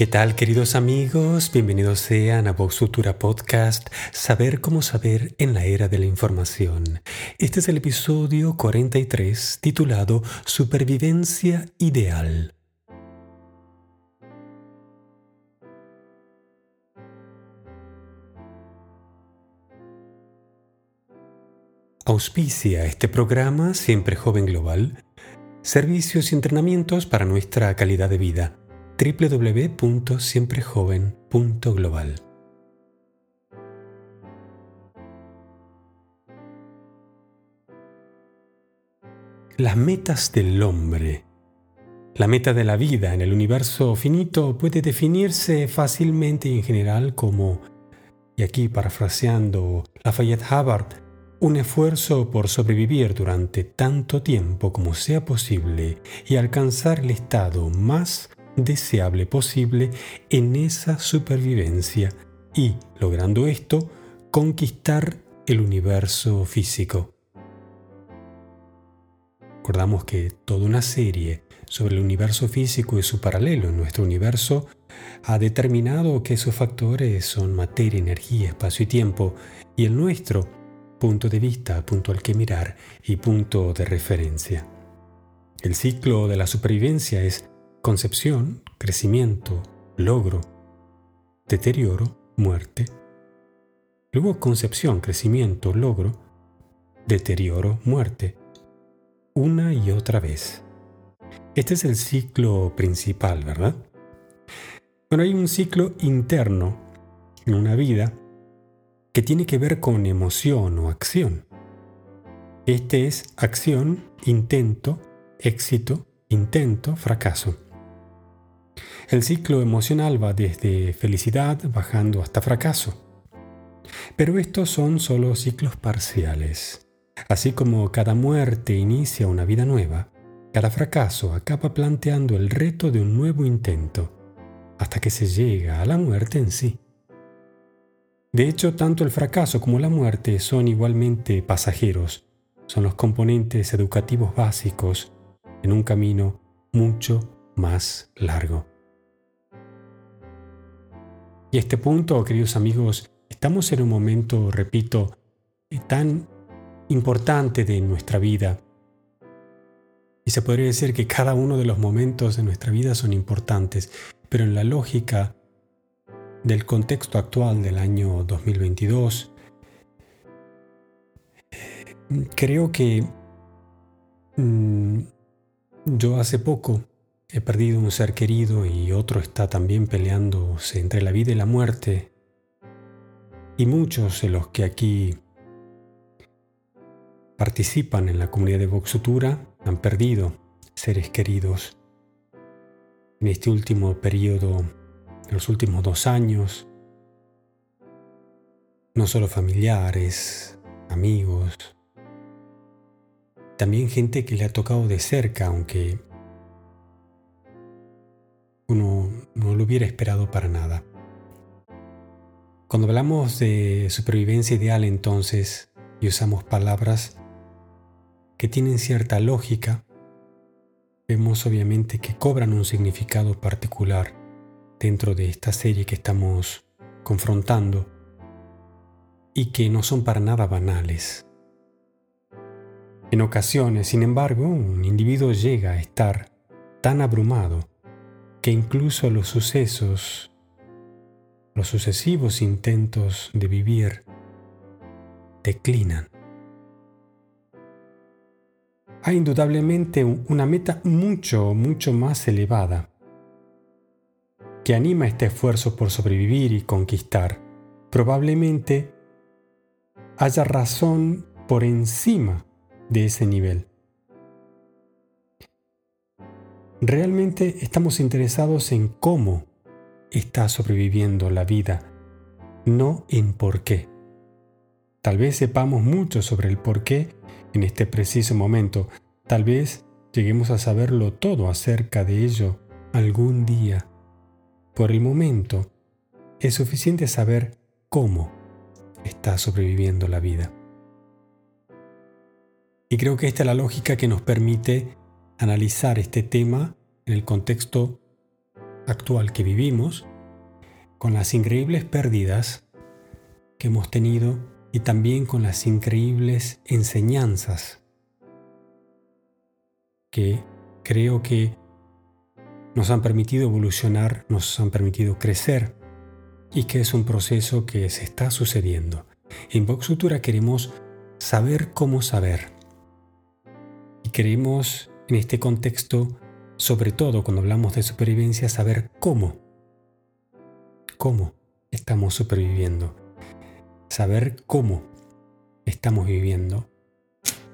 ¿Qué tal queridos amigos? Bienvenidos sean a Vox Futura Podcast, Saber cómo saber en la era de la información. Este es el episodio 43 titulado Supervivencia Ideal. Auspicia este programa Siempre Joven Global, servicios y entrenamientos para nuestra calidad de vida www.siemprejoven.global. Las metas del hombre. La meta de la vida en el universo finito puede definirse fácilmente y en general como, y aquí parafraseando Lafayette Hubbard, un esfuerzo por sobrevivir durante tanto tiempo como sea posible y alcanzar el estado más deseable posible en esa supervivencia y, logrando esto, conquistar el universo físico. Recordamos que toda una serie sobre el universo físico y su paralelo en nuestro universo ha determinado que esos factores son materia, energía, espacio y tiempo, y el nuestro, punto de vista, punto al que mirar y punto de referencia. El ciclo de la supervivencia es concepción, crecimiento, logro, deterioro, muerte. Luego concepción, crecimiento, logro, deterioro, muerte. Una y otra vez. Este es el ciclo principal, ¿verdad? Bueno, hay un ciclo interno en una vida que tiene que ver con emoción o acción. Este es acción, intento, éxito, intento, fracaso. El ciclo emocional va desde felicidad bajando hasta fracaso. Pero estos son solo ciclos parciales. Así como cada muerte inicia una vida nueva, cada fracaso acaba planteando el reto de un nuevo intento, hasta que se llega a la muerte en sí. De hecho, tanto el fracaso como la muerte son igualmente pasajeros, son los componentes educativos básicos en un camino mucho más largo. Y a este punto, queridos amigos, estamos en un momento, repito, tan importante de nuestra vida. Y se podría decir que cada uno de los momentos de nuestra vida son importantes, pero en la lógica del contexto actual del año 2022, creo que mm, yo hace poco He perdido un ser querido y otro está también peleándose entre la vida y la muerte. Y muchos de los que aquí participan en la comunidad de Voxutura han perdido seres queridos en este último periodo, en los últimos dos años. No solo familiares, amigos, también gente que le ha tocado de cerca, aunque uno no lo hubiera esperado para nada. Cuando hablamos de supervivencia ideal entonces y usamos palabras que tienen cierta lógica, vemos obviamente que cobran un significado particular dentro de esta serie que estamos confrontando y que no son para nada banales. En ocasiones, sin embargo, un individuo llega a estar tan abrumado que incluso los sucesos, los sucesivos intentos de vivir, declinan. Hay indudablemente una meta mucho, mucho más elevada que anima este esfuerzo por sobrevivir y conquistar. Probablemente haya razón por encima de ese nivel. Realmente estamos interesados en cómo está sobreviviendo la vida, no en por qué. Tal vez sepamos mucho sobre el por qué en este preciso momento. Tal vez lleguemos a saberlo todo acerca de ello algún día. Por el momento, es suficiente saber cómo está sobreviviendo la vida. Y creo que esta es la lógica que nos permite analizar este tema en el contexto actual que vivimos, con las increíbles pérdidas que hemos tenido y también con las increíbles enseñanzas que creo que nos han permitido evolucionar, nos han permitido crecer y que es un proceso que se está sucediendo. En Vox Futura queremos saber cómo saber. Y queremos en este contexto, sobre todo cuando hablamos de supervivencia, saber cómo. Cómo estamos superviviendo. Saber cómo estamos viviendo.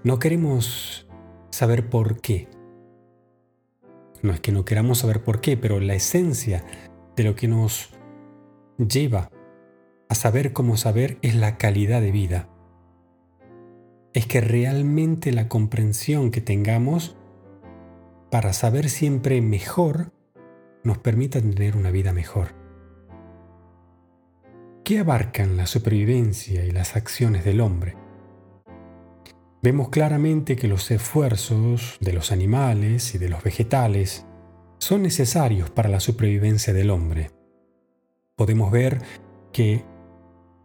No queremos saber por qué. No es que no queramos saber por qué, pero la esencia de lo que nos lleva a saber cómo saber es la calidad de vida. Es que realmente la comprensión que tengamos para saber siempre mejor nos permita tener una vida mejor. ¿Qué abarcan la supervivencia y las acciones del hombre? Vemos claramente que los esfuerzos de los animales y de los vegetales son necesarios para la supervivencia del hombre. Podemos ver que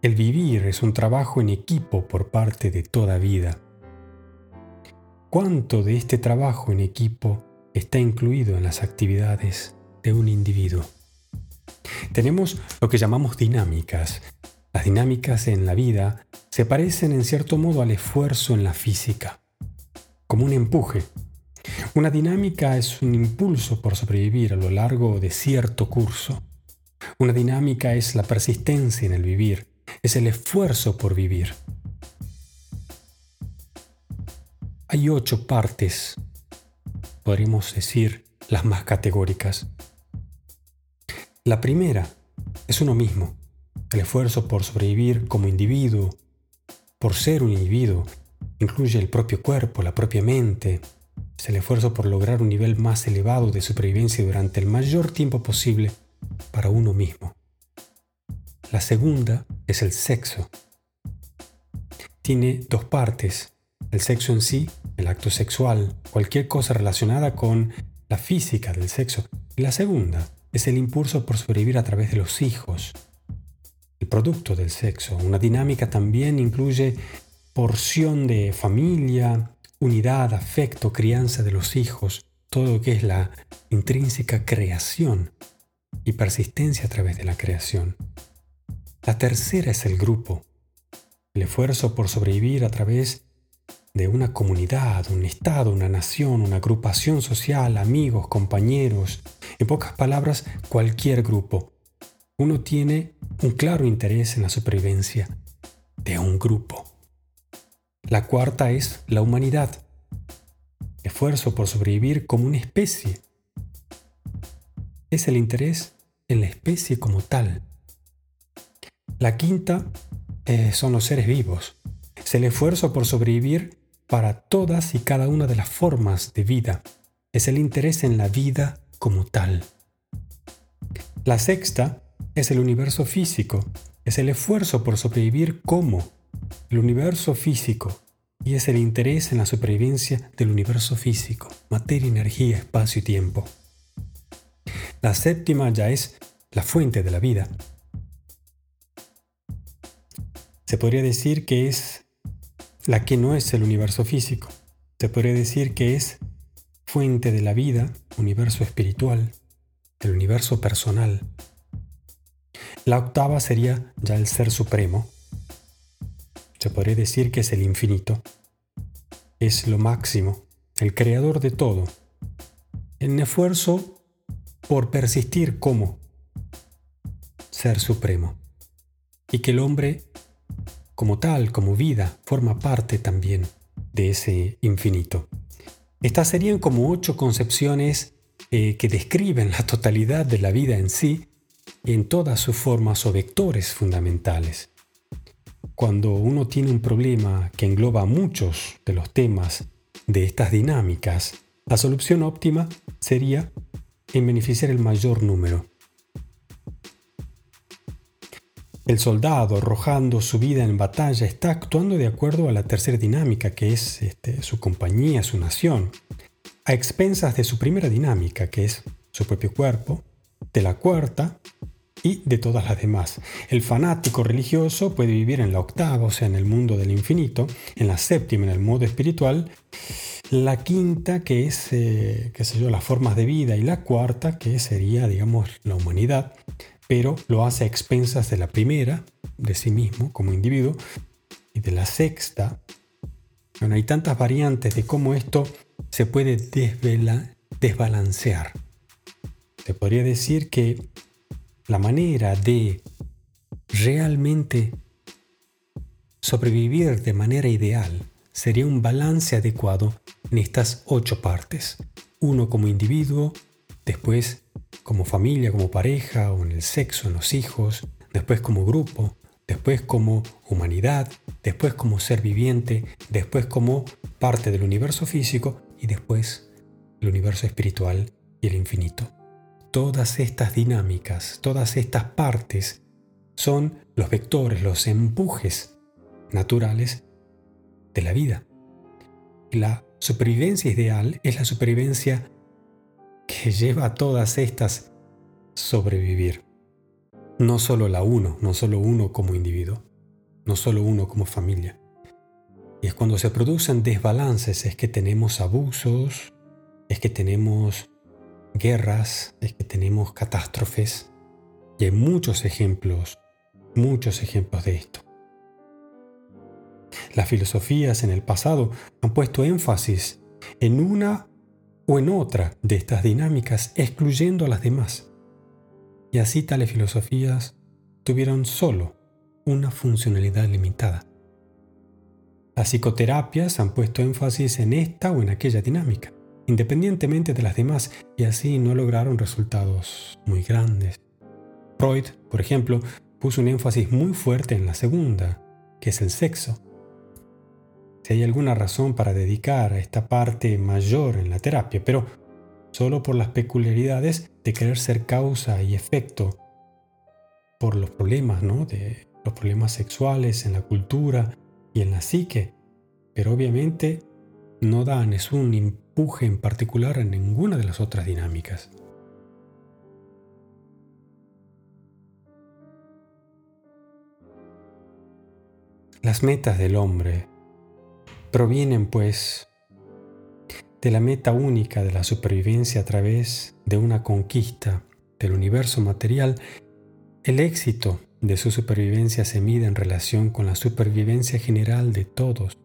el vivir es un trabajo en equipo por parte de toda vida. ¿Cuánto de este trabajo en equipo está incluido en las actividades de un individuo? Tenemos lo que llamamos dinámicas. Las dinámicas en la vida se parecen en cierto modo al esfuerzo en la física, como un empuje. Una dinámica es un impulso por sobrevivir a lo largo de cierto curso. Una dinámica es la persistencia en el vivir, es el esfuerzo por vivir. Hay ocho partes, podríamos decir las más categóricas. La primera es uno mismo, el esfuerzo por sobrevivir como individuo, por ser un individuo, incluye el propio cuerpo, la propia mente. Es el esfuerzo por lograr un nivel más elevado de supervivencia durante el mayor tiempo posible para uno mismo. La segunda es el sexo. Tiene dos partes. El sexo en sí, el acto sexual, cualquier cosa relacionada con la física del sexo. Y la segunda es el impulso por sobrevivir a través de los hijos, el producto del sexo. Una dinámica también incluye porción de familia, unidad, afecto, crianza de los hijos, todo lo que es la intrínseca creación y persistencia a través de la creación. La tercera es el grupo, el esfuerzo por sobrevivir a través de una comunidad, un estado, una nación, una agrupación social, amigos, compañeros, en pocas palabras, cualquier grupo. Uno tiene un claro interés en la supervivencia de un grupo. La cuarta es la humanidad, esfuerzo por sobrevivir como una especie. Es el interés en la especie como tal. La quinta eh, son los seres vivos. Es el esfuerzo por sobrevivir para todas y cada una de las formas de vida. Es el interés en la vida como tal. La sexta es el universo físico, es el esfuerzo por sobrevivir como el universo físico y es el interés en la supervivencia del universo físico, materia, energía, espacio y tiempo. La séptima ya es la fuente de la vida. Se podría decir que es la que no es el universo físico. Se podría decir que es fuente de la vida, universo espiritual, el universo personal, la octava sería ya el ser supremo. Se podría decir que es el infinito. Es lo máximo, el creador de todo. El esfuerzo por persistir como ser supremo. Y que el hombre, como tal, como vida, forma parte también de ese infinito. Estas serían como ocho concepciones eh, que describen la totalidad de la vida en sí en todas sus formas o vectores fundamentales. Cuando uno tiene un problema que engloba muchos de los temas de estas dinámicas, la solución óptima sería en beneficiar el mayor número. El soldado arrojando su vida en batalla está actuando de acuerdo a la tercera dinámica, que es este, su compañía, su nación, a expensas de su primera dinámica, que es su propio cuerpo, de la cuarta y de todas las demás. El fanático religioso puede vivir en la octava, o sea, en el mundo del infinito, en la séptima, en el modo espiritual, la quinta, que es, eh, qué yo, las formas de vida, y la cuarta, que sería, digamos, la humanidad, pero lo hace a expensas de la primera, de sí mismo, como individuo, y de la sexta. Bueno, hay tantas variantes de cómo esto se puede desbalancear. Se podría decir que la manera de realmente sobrevivir de manera ideal sería un balance adecuado en estas ocho partes. Uno como individuo, después como familia, como pareja o en el sexo, en los hijos, después como grupo, después como humanidad, después como ser viviente, después como parte del universo físico y después el universo espiritual y el infinito. Todas estas dinámicas, todas estas partes son los vectores, los empujes naturales de la vida. La supervivencia ideal es la supervivencia que lleva a todas estas sobrevivir. No solo la uno, no solo uno como individuo, no solo uno como familia. Y es cuando se producen desbalances, es que tenemos abusos, es que tenemos guerras, es que tenemos catástrofes. Y hay muchos ejemplos, muchos ejemplos de esto. Las filosofías en el pasado han puesto énfasis en una o en otra de estas dinámicas, excluyendo a las demás. Y así tales filosofías tuvieron solo una funcionalidad limitada. Las psicoterapias han puesto énfasis en esta o en aquella dinámica, independientemente de las demás, y así no lograron resultados muy grandes. Freud, por ejemplo, puso un énfasis muy fuerte en la segunda, que es el sexo, si hay alguna razón para dedicar a esta parte mayor en la terapia, pero solo por las peculiaridades de querer ser causa y efecto por los problemas, ¿no? De los problemas sexuales en la cultura y en la psique, pero obviamente no dan es un empuje en particular en ninguna de las otras dinámicas. Las metas del hombre provienen pues de la meta única de la supervivencia a través de una conquista del universo material, el éxito de su supervivencia se mide en relación con la supervivencia general de todos.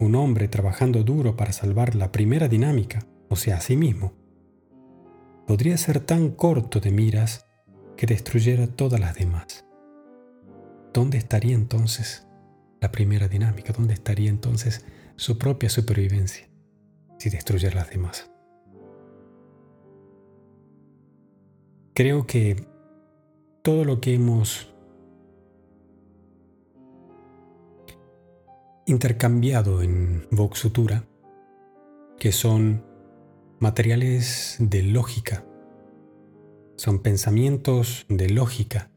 Un hombre trabajando duro para salvar la primera dinámica, o sea, a sí mismo, podría ser tan corto de miras que destruyera todas las demás. ¿Dónde estaría entonces la primera dinámica, ¿dónde estaría entonces su propia supervivencia si destruye las demás? Creo que todo lo que hemos intercambiado en Vox Futura, que son materiales de lógica, son pensamientos de lógica,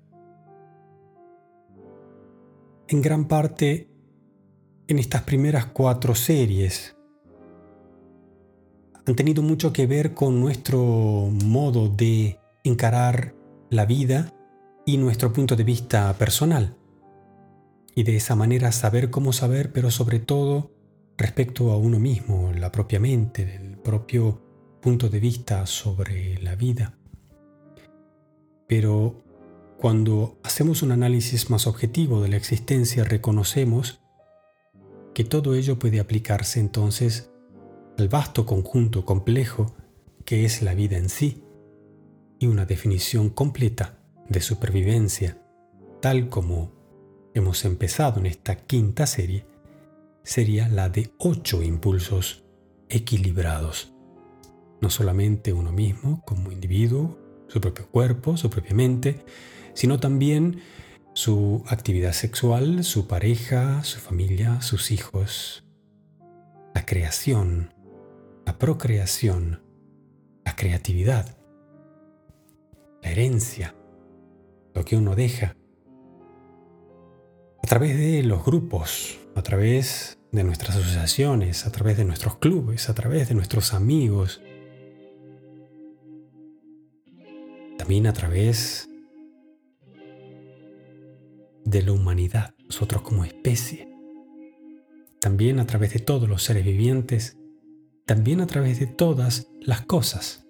en gran parte en estas primeras cuatro series. Han tenido mucho que ver con nuestro modo de encarar la vida y nuestro punto de vista personal. Y de esa manera saber cómo saber, pero sobre todo respecto a uno mismo, la propia mente, el propio punto de vista sobre la vida. Pero cuando hacemos un análisis más objetivo de la existencia, reconocemos que todo ello puede aplicarse entonces al vasto conjunto complejo que es la vida en sí y una definición completa de supervivencia, tal como hemos empezado en esta quinta serie, sería la de ocho impulsos equilibrados. No solamente uno mismo como individuo, su propio cuerpo, su propia mente, sino también su actividad sexual, su pareja, su familia, sus hijos, la creación, la procreación, la creatividad, la herencia, lo que uno deja, a través de los grupos, a través de nuestras asociaciones, a través de nuestros clubes, a través de nuestros amigos, también a través de la humanidad, nosotros como especie, también a través de todos los seres vivientes, también a través de todas las cosas,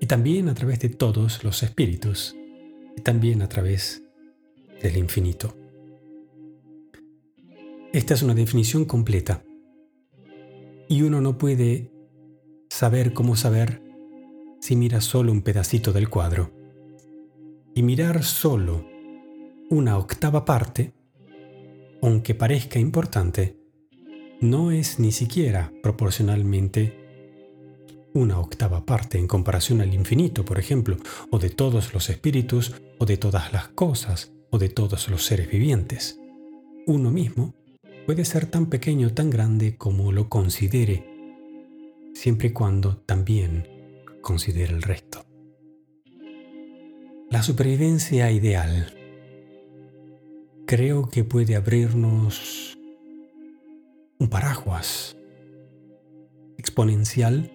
y también a través de todos los espíritus, y también a través del infinito. Esta es una definición completa, y uno no puede saber cómo saber si mira solo un pedacito del cuadro. Y mirar solo una octava parte, aunque parezca importante, no es ni siquiera proporcionalmente una octava parte en comparación al infinito, por ejemplo, o de todos los espíritus, o de todas las cosas, o de todos los seres vivientes. Uno mismo puede ser tan pequeño tan grande como lo considere, siempre y cuando también considere el resto. La supervivencia ideal creo que puede abrirnos un paraguas exponencial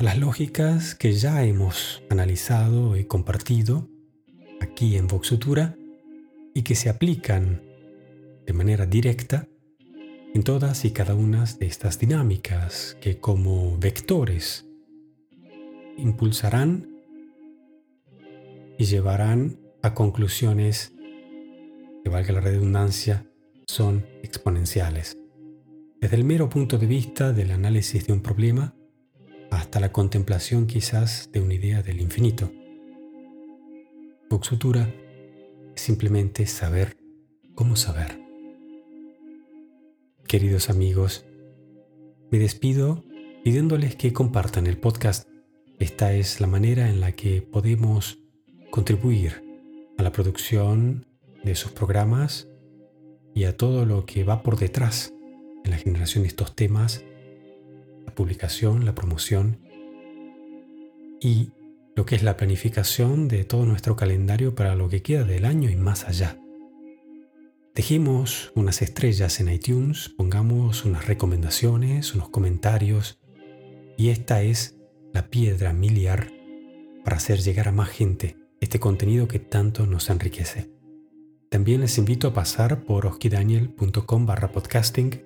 a las lógicas que ya hemos analizado y compartido aquí en Voxutura y que se aplican de manera directa en todas y cada una de estas dinámicas que como vectores impulsarán y llevarán a conclusiones que valga la redundancia, son exponenciales. Desde el mero punto de vista del análisis de un problema hasta la contemplación quizás de una idea del infinito. Vox es simplemente saber cómo saber. Queridos amigos, me despido pidiéndoles que compartan el podcast. Esta es la manera en la que podemos contribuir a la producción de sus programas y a todo lo que va por detrás en la generación de estos temas, la publicación, la promoción y lo que es la planificación de todo nuestro calendario para lo que queda del año y más allá. Dejemos unas estrellas en iTunes, pongamos unas recomendaciones, unos comentarios y esta es la piedra miliar para hacer llegar a más gente este contenido que tanto nos enriquece. También les invito a pasar por oskidaniel.com barra podcasting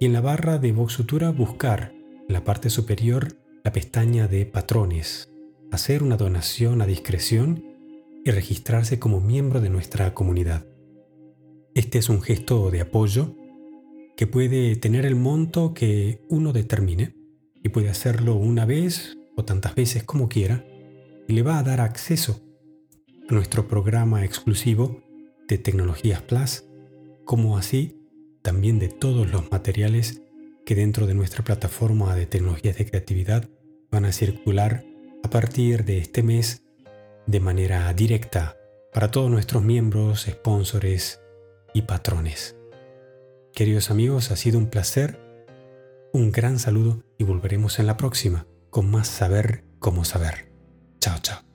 y en la barra de Voxutura buscar en la parte superior la pestaña de patrones, hacer una donación a discreción y registrarse como miembro de nuestra comunidad. Este es un gesto de apoyo que puede tener el monto que uno determine y puede hacerlo una vez o tantas veces como quiera y le va a dar acceso a nuestro programa exclusivo de Tecnologías Plus, como así también de todos los materiales que dentro de nuestra plataforma de tecnologías de creatividad van a circular a partir de este mes de manera directa para todos nuestros miembros, sponsores y patrones. Queridos amigos, ha sido un placer, un gran saludo y volveremos en la próxima con más saber cómo saber. Chao, chao.